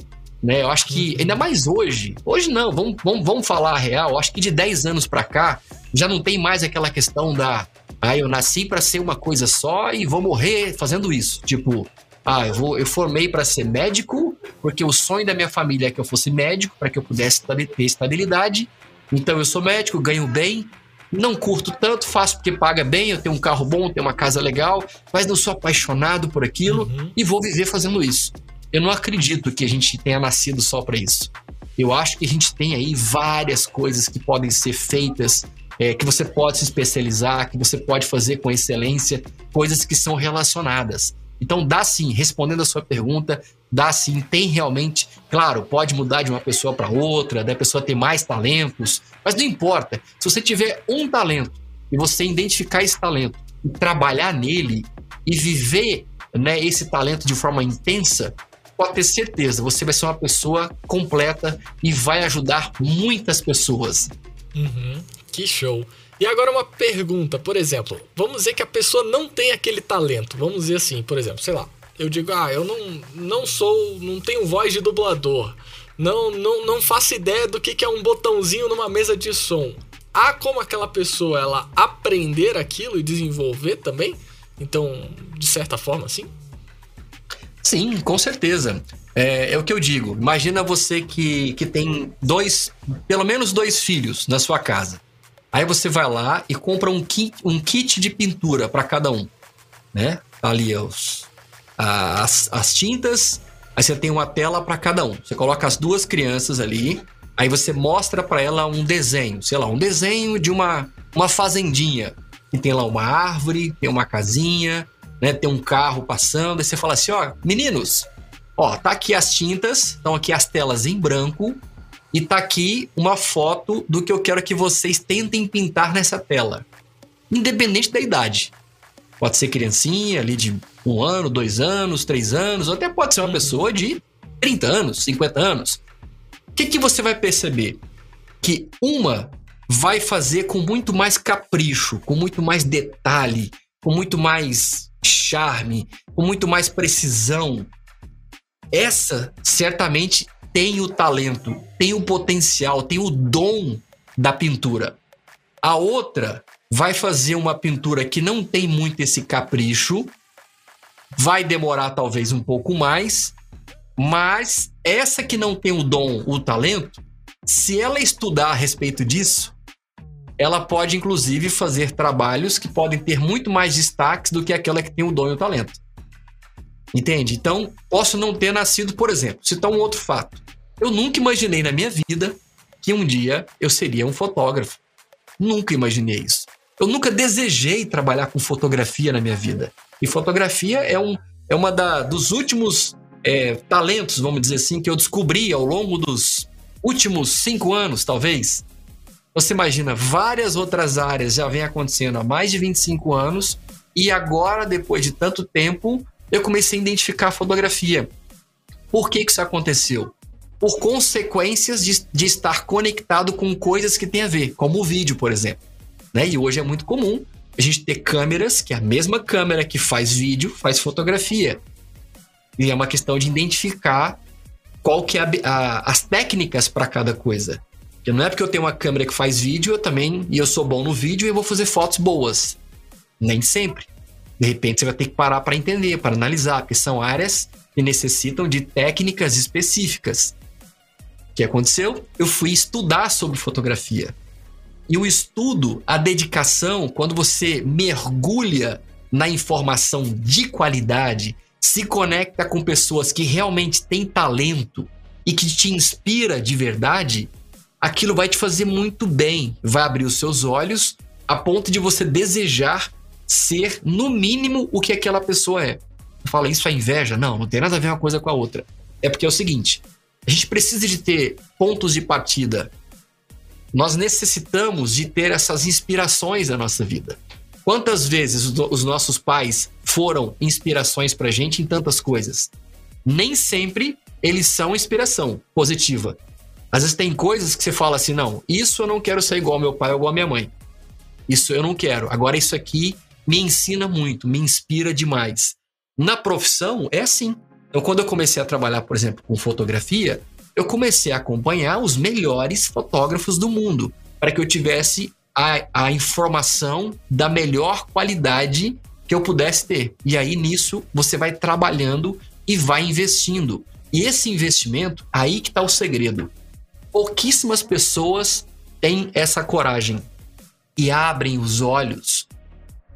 Né? Eu acho que, ainda mais hoje, hoje não, vamos, vamos, vamos falar a real, eu acho que de 10 anos para cá já não tem mais aquela questão da ah, eu nasci para ser uma coisa só e vou morrer fazendo isso. Tipo, ah, eu, vou, eu formei para ser médico, porque o sonho da minha família é que eu fosse médico, para que eu pudesse ter estabilidade. Então eu sou médico, ganho bem, não curto tanto, faço porque paga bem, eu tenho um carro bom, tenho uma casa legal, mas não sou apaixonado por aquilo uhum. e vou viver fazendo isso. Eu não acredito que a gente tenha nascido só para isso. Eu acho que a gente tem aí várias coisas que podem ser feitas, é, que você pode se especializar, que você pode fazer com excelência, coisas que são relacionadas. Então dá sim, respondendo a sua pergunta, dá sim, tem realmente, claro, pode mudar de uma pessoa para outra, da pessoa ter mais talentos, mas não importa. Se você tiver um talento e você identificar esse talento e trabalhar nele e viver né, esse talento de forma intensa, pode ter certeza, você vai ser uma pessoa completa e vai ajudar muitas pessoas. Uhum, que show. E agora uma pergunta, por exemplo, vamos dizer que a pessoa não tem aquele talento, vamos dizer assim, por exemplo, sei lá, eu digo, ah, eu não, não sou, não tenho voz de dublador, não, não, não faço ideia do que, é um botãozinho numa mesa de som. Há como aquela pessoa ela aprender aquilo e desenvolver também? Então, de certa forma, sim? Sim, com certeza. É, é, o que eu digo. Imagina você que, que tem dois, pelo menos dois filhos na sua casa. Aí você vai lá e compra um kit, um kit de pintura para cada um, né? Tá ali os, as, as tintas, aí você tem uma tela para cada um. Você coloca as duas crianças ali, aí você mostra para ela um desenho, sei lá, um desenho de uma, uma fazendinha. E tem lá uma árvore, tem uma casinha, né? Tem um carro passando. Aí você fala assim: ó, meninos, ó, tá aqui as tintas, estão aqui as telas em branco. E tá aqui uma foto do que eu quero que vocês tentem pintar nessa tela. Independente da idade. Pode ser criancinha ali de um ano, dois anos, três anos, ou até pode ser uma pessoa de 30 anos, 50 anos. O que, que você vai perceber? Que uma vai fazer com muito mais capricho, com muito mais detalhe, com muito mais charme, com muito mais precisão. Essa certamente tem o talento, tem o potencial, tem o dom da pintura. A outra vai fazer uma pintura que não tem muito esse capricho, vai demorar talvez um pouco mais, mas essa que não tem o dom, o talento, se ela estudar a respeito disso, ela pode inclusive fazer trabalhos que podem ter muito mais destaques do que aquela que tem o dom e o talento. Entende? Então, posso não ter nascido, por exemplo, citar um outro fato. Eu nunca imaginei na minha vida que um dia eu seria um fotógrafo. Nunca imaginei isso. Eu nunca desejei trabalhar com fotografia na minha vida. E fotografia é, um, é uma da, dos últimos é, talentos, vamos dizer assim, que eu descobri ao longo dos últimos cinco anos, talvez. Você imagina, várias outras áreas já vem acontecendo há mais de 25 anos, e agora, depois de tanto tempo, eu comecei a identificar a fotografia. Por que, que isso aconteceu? por consequências de, de estar conectado com coisas que tem a ver, como o vídeo, por exemplo. Né? E hoje é muito comum a gente ter câmeras, que é a mesma câmera que faz vídeo, faz fotografia. E é uma questão de identificar qual que é a, a, as técnicas para cada coisa. Não é porque eu tenho uma câmera que faz vídeo, eu também, e eu sou bom no vídeo, eu vou fazer fotos boas. Nem sempre. De repente você vai ter que parar para entender, para analisar, porque são áreas que necessitam de técnicas específicas. O que aconteceu? Eu fui estudar sobre fotografia. E o estudo, a dedicação, quando você mergulha na informação de qualidade, se conecta com pessoas que realmente têm talento e que te inspira de verdade, aquilo vai te fazer muito bem, vai abrir os seus olhos a ponto de você desejar ser, no mínimo, o que aquela pessoa é. Fala, isso é inveja? Não, não tem nada a ver uma coisa com a outra. É porque é o seguinte: a gente precisa de ter pontos de partida. Nós necessitamos de ter essas inspirações na nossa vida. Quantas vezes os nossos pais foram inspirações para gente em tantas coisas? Nem sempre eles são inspiração positiva. Às vezes tem coisas que você fala assim: não, isso eu não quero ser igual ao meu pai ou igual à minha mãe. Isso eu não quero. Agora, isso aqui me ensina muito, me inspira demais. Na profissão, é assim. Então, quando eu comecei a trabalhar, por exemplo, com fotografia, eu comecei a acompanhar os melhores fotógrafos do mundo, para que eu tivesse a, a informação da melhor qualidade que eu pudesse ter. E aí, nisso, você vai trabalhando e vai investindo. E esse investimento, aí que está o segredo. Pouquíssimas pessoas têm essa coragem e abrem os olhos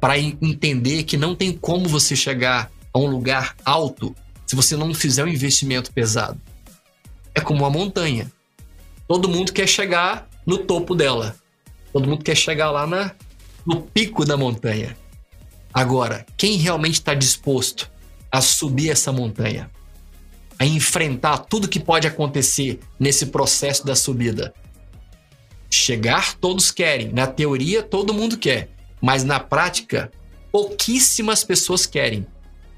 para entender que não tem como você chegar a um lugar alto se você não fizer um investimento pesado. É como uma montanha. Todo mundo quer chegar no topo dela. Todo mundo quer chegar lá na, no pico da montanha. Agora, quem realmente está disposto a subir essa montanha? A enfrentar tudo que pode acontecer nesse processo da subida? Chegar, todos querem. Na teoria, todo mundo quer. Mas na prática, pouquíssimas pessoas querem.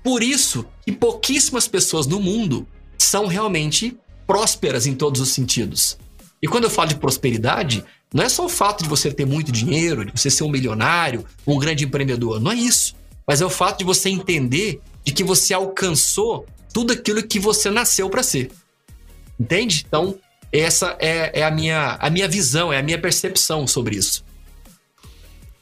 Por isso que pouquíssimas pessoas no mundo são realmente prósperas em todos os sentidos. E quando eu falo de prosperidade, não é só o fato de você ter muito dinheiro, de você ser um milionário, um grande empreendedor, não é isso. Mas é o fato de você entender de que você alcançou tudo aquilo que você nasceu para ser. Entende? Então, essa é, é, a, minha, a minha visão, é a minha percepção sobre isso.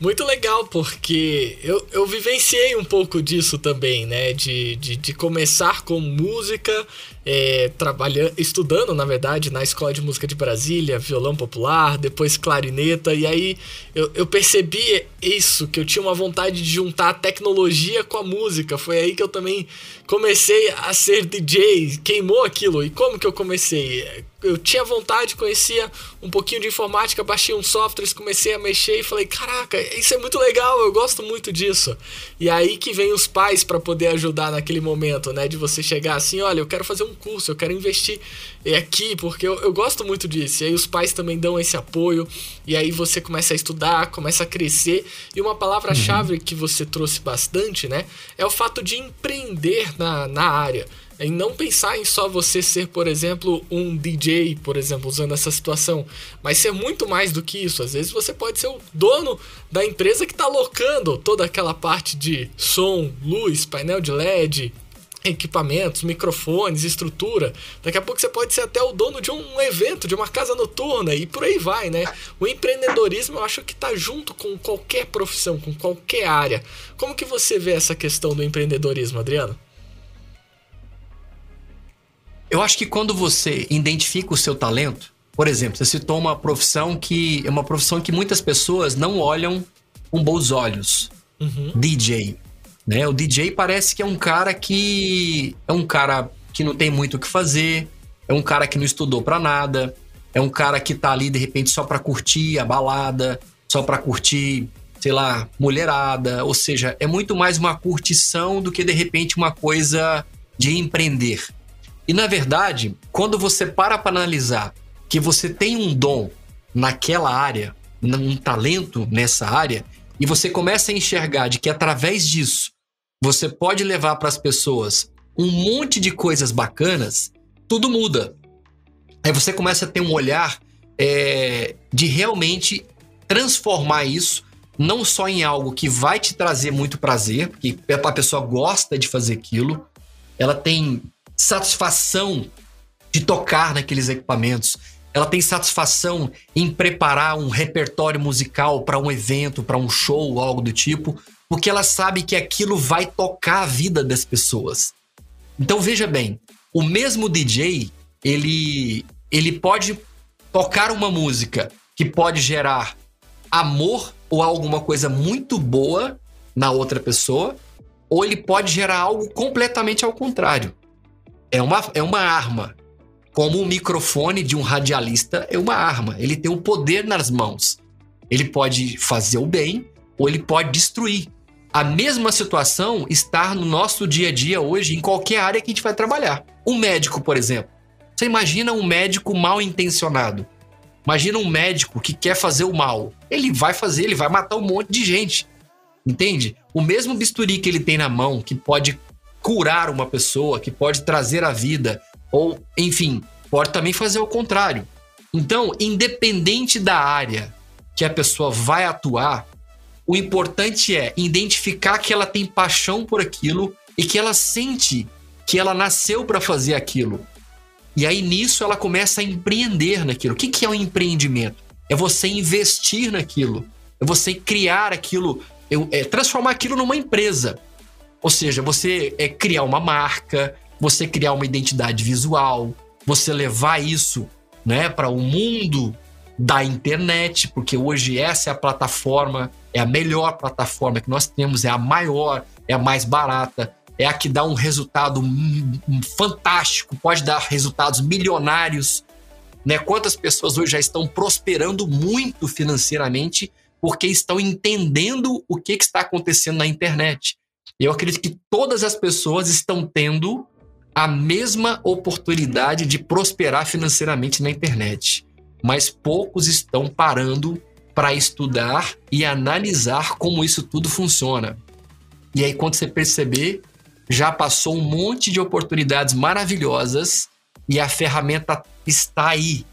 Muito legal, porque eu, eu vivenciei um pouco disso também, né? De, de, de começar com música, é, trabalhando, estudando, na verdade, na Escola de Música de Brasília, violão popular, depois clarineta, e aí eu, eu percebi isso, que eu tinha uma vontade de juntar a tecnologia com a música. Foi aí que eu também comecei a ser DJ, queimou aquilo. E como que eu comecei? Eu tinha vontade, conhecia um pouquinho de informática, baixei uns softwares, comecei a mexer e falei: "Caraca, isso é muito legal, eu gosto muito disso". E aí que vem os pais para poder ajudar naquele momento, né, de você chegar assim, olha, eu quero fazer um curso, eu quero investir aqui porque eu, eu gosto muito disso. E aí os pais também dão esse apoio e aí você começa a estudar, começa a crescer. E uma palavra-chave uhum. que você trouxe bastante, né, é o fato de empreender na, na área em não pensar em só você ser, por exemplo, um DJ, por exemplo, usando essa situação, mas ser muito mais do que isso. Às vezes você pode ser o dono da empresa que está alocando toda aquela parte de som, luz, painel de LED, equipamentos, microfones, estrutura. Daqui a pouco você pode ser até o dono de um evento, de uma casa noturna e por aí vai, né? O empreendedorismo eu acho que está junto com qualquer profissão, com qualquer área. Como que você vê essa questão do empreendedorismo, Adriano? Eu acho que quando você identifica o seu talento, por exemplo, você citou uma profissão que é uma profissão que muitas pessoas não olham com bons olhos. Uhum. DJ. Né? O DJ parece que é um cara que é um cara que não tem muito o que fazer, é um cara que não estudou para nada, é um cara que tá ali de repente só para curtir a balada, só para curtir, sei lá, mulherada, ou seja, é muito mais uma curtição do que de repente uma coisa de empreender. E na verdade, quando você para para analisar que você tem um dom naquela área, um talento nessa área, e você começa a enxergar de que através disso você pode levar para as pessoas um monte de coisas bacanas, tudo muda. Aí você começa a ter um olhar é, de realmente transformar isso não só em algo que vai te trazer muito prazer, porque a pessoa gosta de fazer aquilo, ela tem satisfação de tocar naqueles equipamentos. Ela tem satisfação em preparar um repertório musical para um evento, para um show algo do tipo, porque ela sabe que aquilo vai tocar a vida das pessoas. Então veja bem, o mesmo DJ, ele ele pode tocar uma música que pode gerar amor ou alguma coisa muito boa na outra pessoa, ou ele pode gerar algo completamente ao contrário é uma, é uma arma. Como o microfone de um radialista é uma arma. Ele tem o um poder nas mãos. Ele pode fazer o bem ou ele pode destruir. A mesma situação está no nosso dia a dia hoje, em qualquer área que a gente vai trabalhar. Um médico, por exemplo. Você imagina um médico mal intencionado. Imagina um médico que quer fazer o mal. Ele vai fazer, ele vai matar um monte de gente. Entende? O mesmo bisturi que ele tem na mão, que pode curar uma pessoa, que pode trazer a vida, ou, enfim, pode também fazer o contrário. Então, independente da área que a pessoa vai atuar, o importante é identificar que ela tem paixão por aquilo e que ela sente que ela nasceu para fazer aquilo. E aí nisso ela começa a empreender naquilo. O que, que é um empreendimento? É você investir naquilo, é você criar aquilo, é transformar aquilo numa empresa. Ou seja, você é criar uma marca, você criar uma identidade visual, você levar isso né, para o mundo da internet, porque hoje essa é a plataforma, é a melhor plataforma que nós temos, é a maior, é a mais barata, é a que dá um resultado fantástico, pode dar resultados milionários. Né? Quantas pessoas hoje já estão prosperando muito financeiramente porque estão entendendo o que, que está acontecendo na internet. Eu acredito que todas as pessoas estão tendo a mesma oportunidade de prosperar financeiramente na internet, mas poucos estão parando para estudar e analisar como isso tudo funciona. E aí, quando você perceber, já passou um monte de oportunidades maravilhosas e a ferramenta está aí,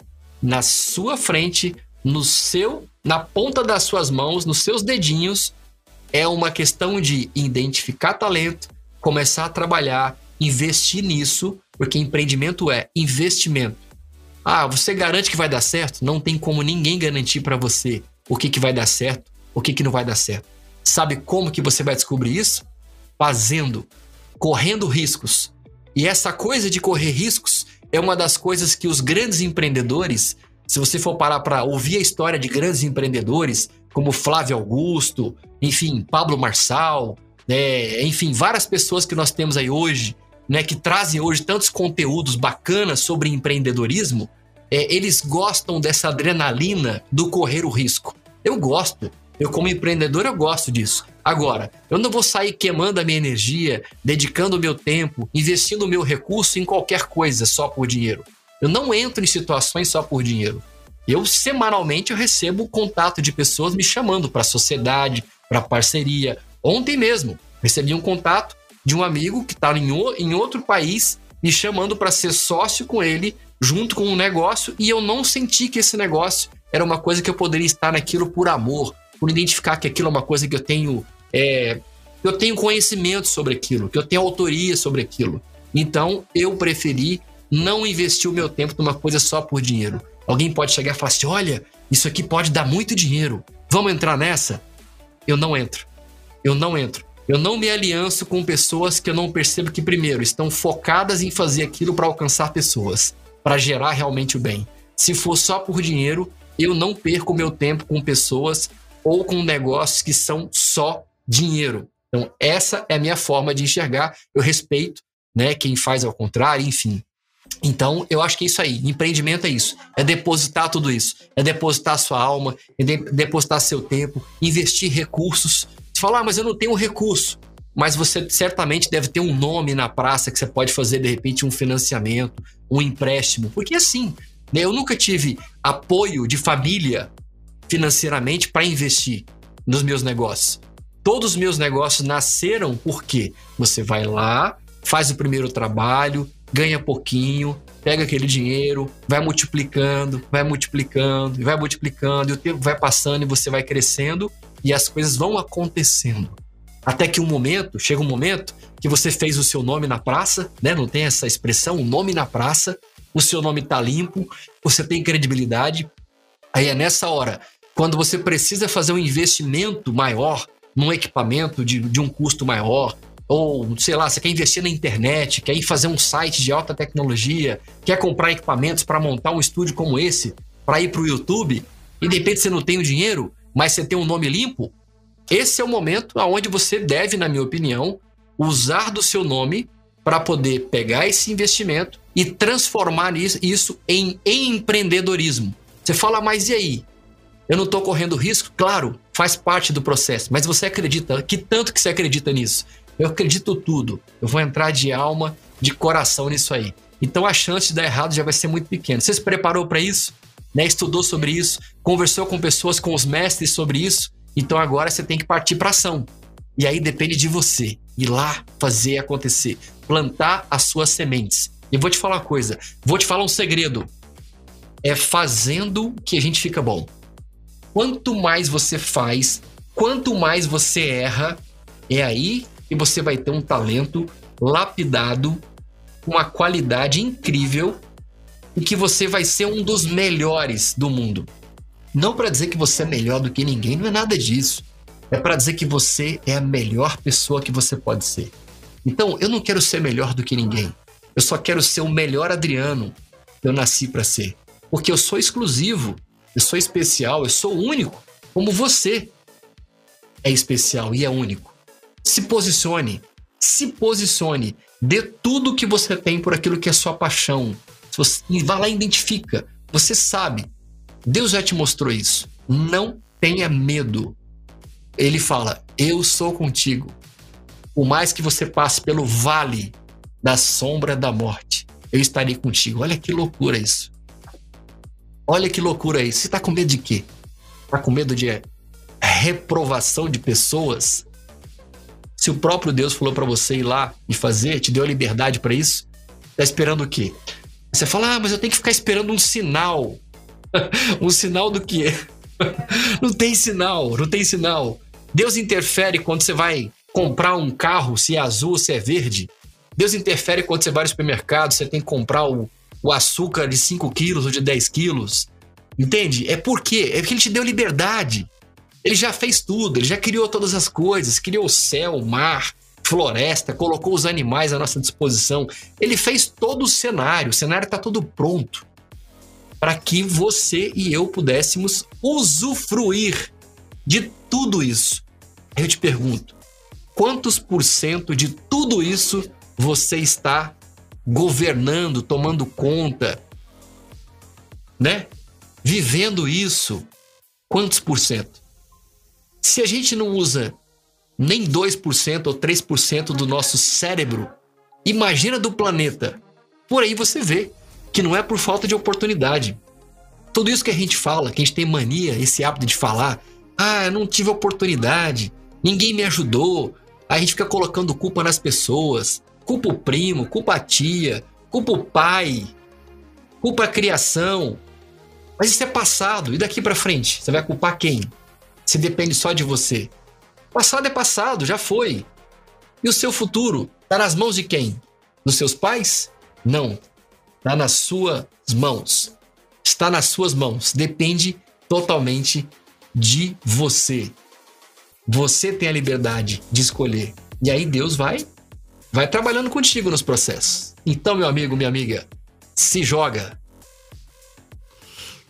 na sua frente, no seu, na ponta das suas mãos, nos seus dedinhos, é uma questão de identificar talento, começar a trabalhar, investir nisso, porque empreendimento é investimento. Ah, você garante que vai dar certo? Não tem como ninguém garantir para você o que, que vai dar certo. o que, que não vai dar certo. Sabe como que você vai descobrir isso? Fazendo, correndo riscos. E essa coisa de correr riscos é uma das coisas que os grandes empreendedores, se você for parar para ouvir a história de grandes empreendedores, como Flávio Augusto, enfim, Pablo Marçal, né, enfim, várias pessoas que nós temos aí hoje, né, que trazem hoje tantos conteúdos bacanas sobre empreendedorismo, é, eles gostam dessa adrenalina do correr o risco. Eu gosto. Eu, como empreendedor, eu gosto disso. Agora, eu não vou sair queimando a minha energia, dedicando o meu tempo, investindo o meu recurso em qualquer coisa só por dinheiro. Eu não entro em situações só por dinheiro. Eu, semanalmente, eu recebo contato de pessoas me chamando para sociedade, para parceria. Ontem mesmo, recebi um contato de um amigo que está em, em outro país me chamando para ser sócio com ele, junto com um negócio, e eu não senti que esse negócio era uma coisa que eu poderia estar naquilo por amor, por identificar que aquilo é uma coisa que eu tenho. É, eu tenho conhecimento sobre aquilo, que eu tenho autoria sobre aquilo. Então, eu preferi não investir o meu tempo numa coisa só por dinheiro. Alguém pode chegar e falar assim: olha, isso aqui pode dar muito dinheiro. Vamos entrar nessa? Eu não entro. Eu não entro. Eu não me alianço com pessoas que eu não percebo que, primeiro, estão focadas em fazer aquilo para alcançar pessoas, para gerar realmente o bem. Se for só por dinheiro, eu não perco meu tempo com pessoas ou com negócios que são só dinheiro. Então, essa é a minha forma de enxergar. Eu respeito né, quem faz ao contrário, enfim. Então, eu acho que é isso aí. Empreendimento é isso. É depositar tudo isso. É depositar sua alma, é de depositar seu tempo, investir recursos você fala, ah, mas eu não tenho recurso. Mas você certamente deve ter um nome na praça que você pode fazer, de repente, um financiamento, um empréstimo. Porque assim, né, eu nunca tive apoio de família financeiramente para investir nos meus negócios. Todos os meus negócios nasceram porque você vai lá, faz o primeiro trabalho, ganha pouquinho, pega aquele dinheiro, vai multiplicando, vai multiplicando, vai multiplicando, e o tempo vai passando e você vai crescendo e as coisas vão acontecendo. Até que um momento, chega um momento que você fez o seu nome na praça, né? Não tem essa expressão, o nome na praça, o seu nome tá limpo, você tem credibilidade. Aí é nessa hora, quando você precisa fazer um investimento maior num equipamento de, de um custo maior, ou sei lá, você quer investir na internet, quer ir fazer um site de alta tecnologia, quer comprar equipamentos para montar um estúdio como esse, para ir para o YouTube, e de repente você não tem o dinheiro, mas você tem um nome limpo, esse é o momento aonde você deve, na minha opinião, usar do seu nome para poder pegar esse investimento e transformar isso em empreendedorismo. Você fala, mas e aí? Eu não estou correndo risco? Claro, faz parte do processo, mas você acredita, que tanto que você acredita nisso? Eu acredito tudo. Eu vou entrar de alma, de coração nisso aí. Então a chance de dar errado já vai ser muito pequena. Você se preparou para isso? né, estudou sobre isso, conversou com pessoas, com os mestres sobre isso. Então agora você tem que partir para ação. E aí depende de você ir lá fazer acontecer, plantar as suas sementes. E vou te falar uma coisa, vou te falar um segredo. É fazendo que a gente fica bom. Quanto mais você faz, quanto mais você erra, é aí que você vai ter um talento lapidado, uma qualidade incrível e que você vai ser um dos melhores do mundo. Não para dizer que você é melhor do que ninguém, não é nada disso. É para dizer que você é a melhor pessoa que você pode ser. Então, eu não quero ser melhor do que ninguém. Eu só quero ser o melhor Adriano que eu nasci para ser. Porque eu sou exclusivo, eu sou especial, eu sou único, como você é especial e é único. Se posicione, se posicione, dê tudo que você tem por aquilo que é sua paixão, você, vai lá e identifica. Você sabe. Deus já te mostrou isso. Não tenha medo. Ele fala: Eu sou contigo. Por mais que você passe pelo vale da sombra da morte, eu estarei contigo. Olha que loucura isso. Olha que loucura isso. Você está com medo de quê? Está com medo de reprovação de pessoas? Se o próprio Deus falou para você ir lá e fazer, te deu a liberdade para isso, está esperando o quê? Você fala, ah, mas eu tenho que ficar esperando um sinal. [laughs] um sinal do quê? [laughs] não tem sinal, não tem sinal. Deus interfere quando você vai comprar um carro, se é azul, se é verde. Deus interfere quando você vai no supermercado, você tem que comprar o, o açúcar de 5 quilos ou de 10 quilos. Entende? É por quê? É porque ele te deu liberdade. Ele já fez tudo, ele já criou todas as coisas, criou o céu, o mar, floresta, colocou os animais à nossa disposição. Ele fez todo o cenário, o cenário está todo pronto para que você e eu pudéssemos usufruir de tudo isso. Eu te pergunto, quantos por cento de tudo isso você está governando, tomando conta, né? Vivendo isso, quantos por cento? Se a gente não usa nem 2% ou 3% do nosso cérebro, imagina do planeta. Por aí você vê que não é por falta de oportunidade. Tudo isso que a gente fala, que a gente tem mania, esse hábito de falar, ah, eu não tive oportunidade, ninguém me ajudou, a gente fica colocando culpa nas pessoas, culpa o primo, culpa a tia, culpa o pai, culpa a criação. Mas isso é passado, e daqui para frente? Você vai culpar quem? Se depende só de você. Passado é passado, já foi. E o seu futuro está nas mãos de quem? Dos seus pais? Não. Está nas suas mãos. Está nas suas mãos. Depende totalmente de você. Você tem a liberdade de escolher. E aí Deus vai vai trabalhando contigo nos processos. Então, meu amigo, minha amiga, se joga.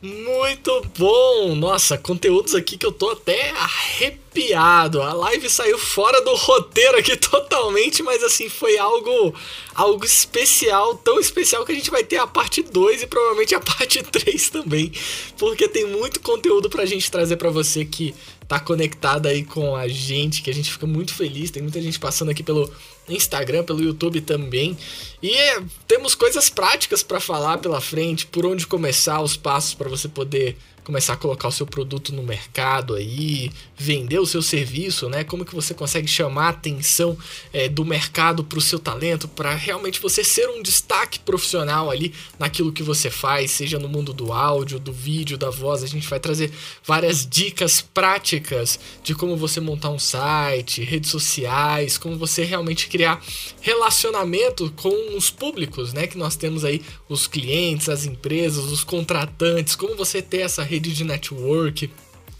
Muito bom! Nossa, conteúdos aqui que eu tô até arrepiado. A live saiu fora do roteiro aqui [laughs] totalmente, mas assim, foi algo algo especial, tão especial que a gente vai ter a parte 2 e provavelmente a [laughs] parte 3 também, porque tem muito conteúdo pra gente trazer para você que tá conectado aí com a gente, que a gente fica muito feliz. Tem muita gente passando aqui pelo Instagram, pelo YouTube também. E é, temos coisas práticas para falar pela frente, por onde começar, os passos para você poder começar a colocar o seu produto no mercado aí, vender o seu serviço, né? Como que você consegue chamar a atenção é, do mercado para o seu talento, para realmente você ser um destaque profissional ali naquilo que você faz, seja no mundo do áudio, do vídeo, da voz. A gente vai trazer várias dicas práticas de como você montar um site, redes sociais, como você realmente criar relacionamento com os públicos, né? Que nós temos aí os clientes, as empresas, os contratantes, como você ter essa rede rede de network,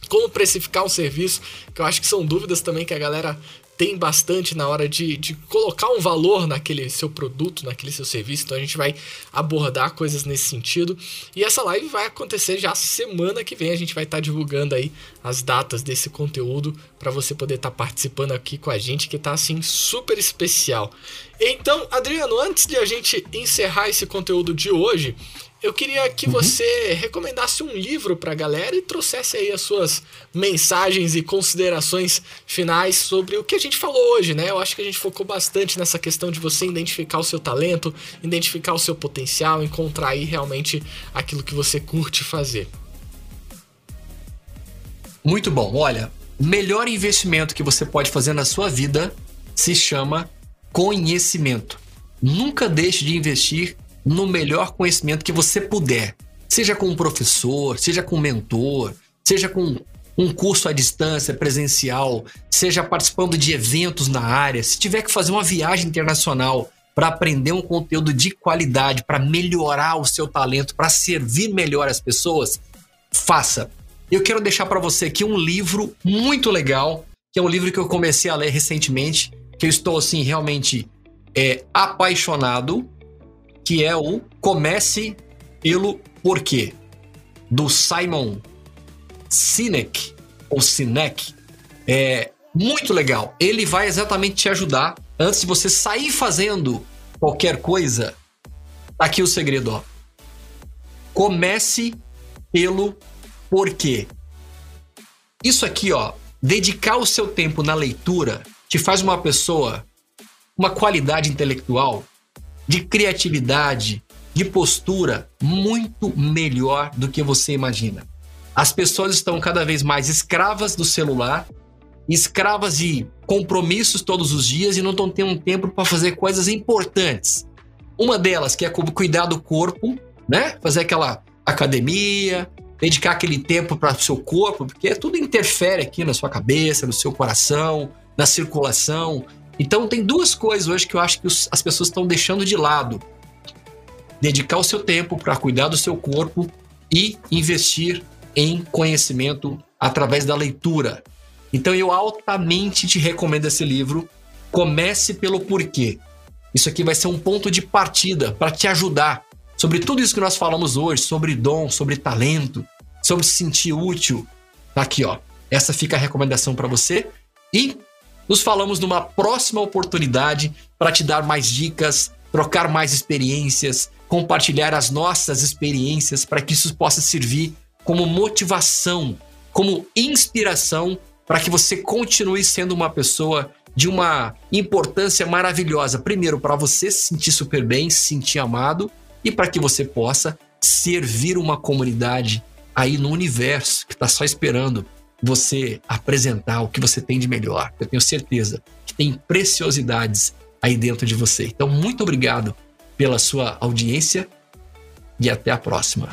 como precificar um serviço, que eu acho que são dúvidas também que a galera tem bastante na hora de, de colocar um valor naquele seu produto, naquele seu serviço. Então a gente vai abordar coisas nesse sentido. E essa live vai acontecer já semana que vem. A gente vai estar tá divulgando aí as datas desse conteúdo para você poder estar tá participando aqui com a gente, que tá assim super especial. Então, Adriano, antes de a gente encerrar esse conteúdo de hoje, eu queria que uhum. você recomendasse um livro para a galera e trouxesse aí as suas mensagens e considerações finais sobre o que a gente falou hoje, né? Eu acho que a gente focou bastante nessa questão de você identificar o seu talento, identificar o seu potencial, encontrar aí realmente aquilo que você curte fazer. Muito bom. Olha, o melhor investimento que você pode fazer na sua vida se chama conhecimento. Nunca deixe de investir no melhor conhecimento que você puder. Seja com um professor, seja com um mentor, seja com um curso à distância, presencial, seja participando de eventos na área, se tiver que fazer uma viagem internacional para aprender um conteúdo de qualidade, para melhorar o seu talento, para servir melhor as pessoas, faça. Eu quero deixar para você aqui um livro muito legal, que é um livro que eu comecei a ler recentemente, que eu estou assim realmente é, apaixonado que é o Comece pelo Porquê, do Simon Sinek, ou Sinek. É muito legal. Ele vai exatamente te ajudar antes de você sair fazendo qualquer coisa. Tá aqui o segredo, ó. Comece pelo porquê. Isso aqui, ó, dedicar o seu tempo na leitura te faz uma pessoa, uma qualidade intelectual de criatividade, de postura muito melhor do que você imagina. As pessoas estão cada vez mais escravas do celular, escravas de compromissos todos os dias e não estão tendo tempo para fazer coisas importantes. Uma delas que é cuidar do corpo, né? Fazer aquela academia, dedicar aquele tempo para o seu corpo, porque tudo interfere aqui na sua cabeça, no seu coração, na circulação. Então tem duas coisas hoje que eu acho que os, as pessoas estão deixando de lado: dedicar o seu tempo para cuidar do seu corpo e investir em conhecimento através da leitura. Então eu altamente te recomendo esse livro. Comece pelo porquê. Isso aqui vai ser um ponto de partida para te ajudar sobre tudo isso que nós falamos hoje, sobre dom, sobre talento, sobre se sentir útil. Tá aqui, ó. Essa fica a recomendação para você e nos falamos numa próxima oportunidade para te dar mais dicas, trocar mais experiências, compartilhar as nossas experiências para que isso possa servir como motivação, como inspiração para que você continue sendo uma pessoa de uma importância maravilhosa. Primeiro, para você se sentir super bem, se sentir amado e para que você possa servir uma comunidade aí no universo que está só esperando você apresentar o que você tem de melhor. Eu tenho certeza que tem preciosidades aí dentro de você. Então, muito obrigado pela sua audiência e até a próxima.